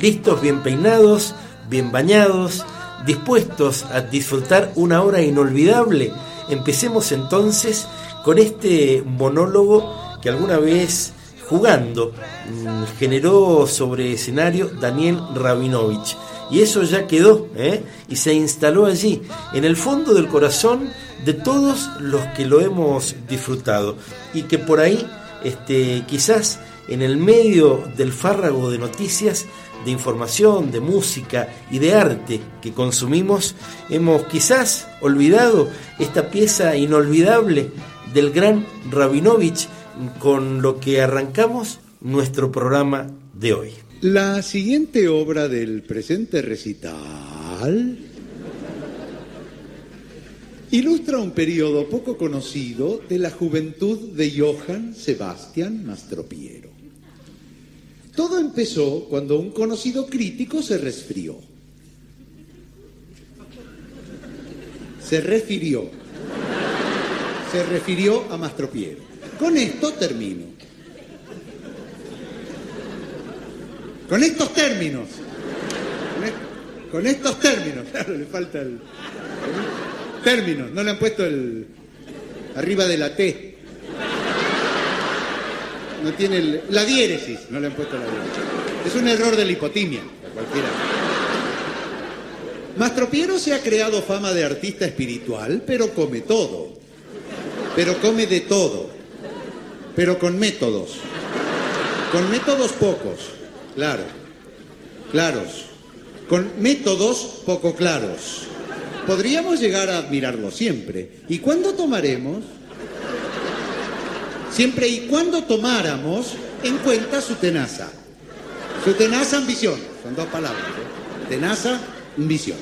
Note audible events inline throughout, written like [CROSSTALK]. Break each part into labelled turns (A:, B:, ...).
A: Listos, bien peinados, bien bañados, dispuestos a disfrutar una hora inolvidable. Empecemos entonces con este monólogo que alguna vez jugando mm, generó sobre escenario Daniel Rabinovich. Y eso ya quedó ¿eh? y se instaló allí, en el fondo del corazón de todos los que lo hemos disfrutado. Y que por ahí, este, quizás en el medio del fárrago de noticias, de información, de música y de arte que consumimos, hemos quizás olvidado esta pieza inolvidable del gran Rabinovich con lo que arrancamos nuestro programa de hoy.
B: La siguiente obra del presente recital ilustra un periodo poco conocido de la juventud de Johann Sebastian Mastropiero. Todo empezó cuando un conocido crítico se resfrió. Se refirió. Se refirió a Mastropiero. Con esto termino. Con estos términos. Con, estos términos. Claro, le falta el. Términos. No le han puesto el. Arriba de la T. No tiene la diéresis. No le han puesto la diéresis. Es un error de la hipotimia. Cualquiera. Mastropiero se ha creado fama de artista espiritual, pero come todo. Pero come de todo. Pero con métodos. Con métodos pocos. Claro, claros, con métodos poco claros. Podríamos llegar a admirarlo siempre. ¿Y cuándo tomaremos? Siempre y cuando tomáramos en cuenta su tenaza. Su tenaza ambición. Son dos palabras. ¿eh? Tenaza, ambición.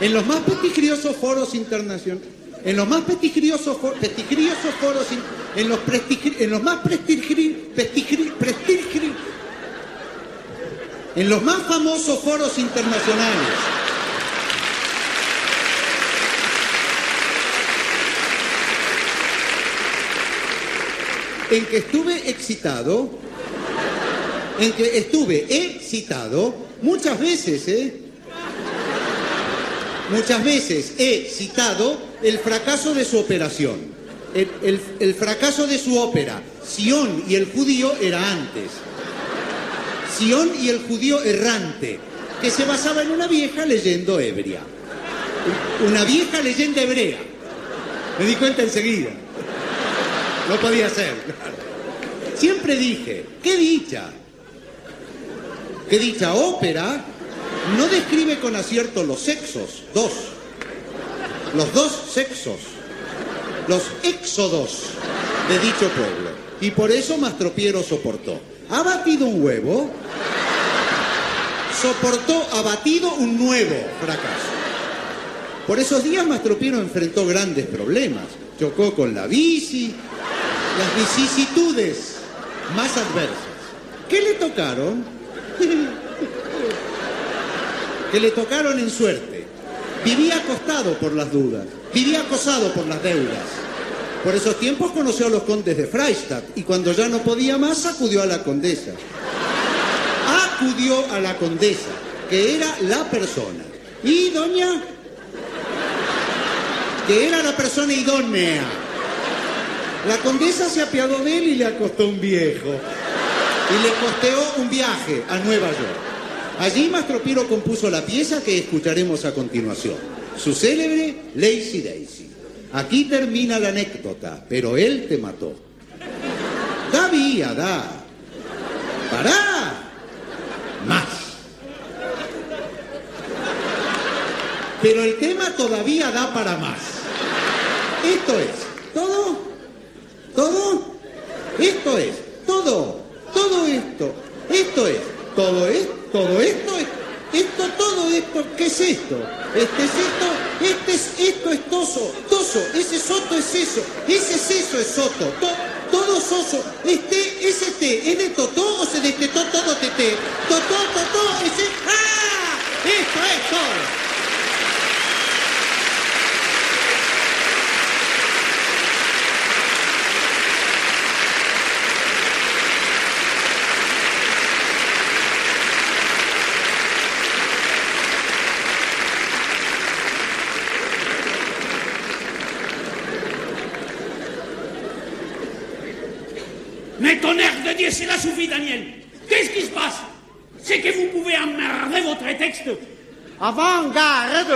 B: En los más pestigriosos foros internacionales, en los más pestigriosos, foros, en los, en los más prestigiosos, en los más famosos foros internacionales. En que estuve excitado, en que estuve excitado muchas veces, ¿eh? Muchas veces he citado el fracaso de su operación, el, el fracaso de su ópera. Sion y el judío era antes. Sion y el judío errante, que se basaba en una vieja leyenda ebria. Una vieja leyenda hebrea. Me di cuenta enseguida. No podía ser. Siempre dije, qué dicha. Qué dicha ópera no describe con acierto los sexos, dos. Los dos sexos. Los éxodos de dicho pueblo. Y por eso Mastropiero soportó. Ha batido un huevo, soportó abatido un nuevo fracaso. Por esos días Mastropiero enfrentó grandes problemas. Chocó con la bici, las vicisitudes más adversas. ¿Qué le tocaron? [LAUGHS] que le tocaron en suerte. Vivía acostado por las dudas, vivía acosado por las deudas. Por esos tiempos conoció a los condes de Freistadt y cuando ya no podía más acudió a la condesa. Acudió a la condesa, que era la persona. Y doña, que era la persona idónea. La condesa se apiadó de él y le acostó un viejo. Y le costeó un viaje a Nueva York. Allí Mastropiro compuso la pieza que escucharemos a continuación, su célebre Lazy Daisy. Aquí termina la anécdota, pero él te mató. Da vía, da. Pará. Más. Pero el tema todavía da para más. Esto es, ¿todo? ¿Todo? Esto es, todo. Todo esto. Esto es, todo es, todo esto es esto, todo esto, ¿qué es esto? Este es esto, este es, esto es toso, toso, ese soto es eso, ese es eso es soto, todo soso, este, ese té, ¿es de totó o se destetó todo tete? Totó, totó, ese, ¡ah! Esto es todo.
C: Tonnerre de Dieu, cela suffit, Daniel. Qu'est-ce qui se passe? C'est que vous pouvez emmerder votre texte.
D: Avant-garde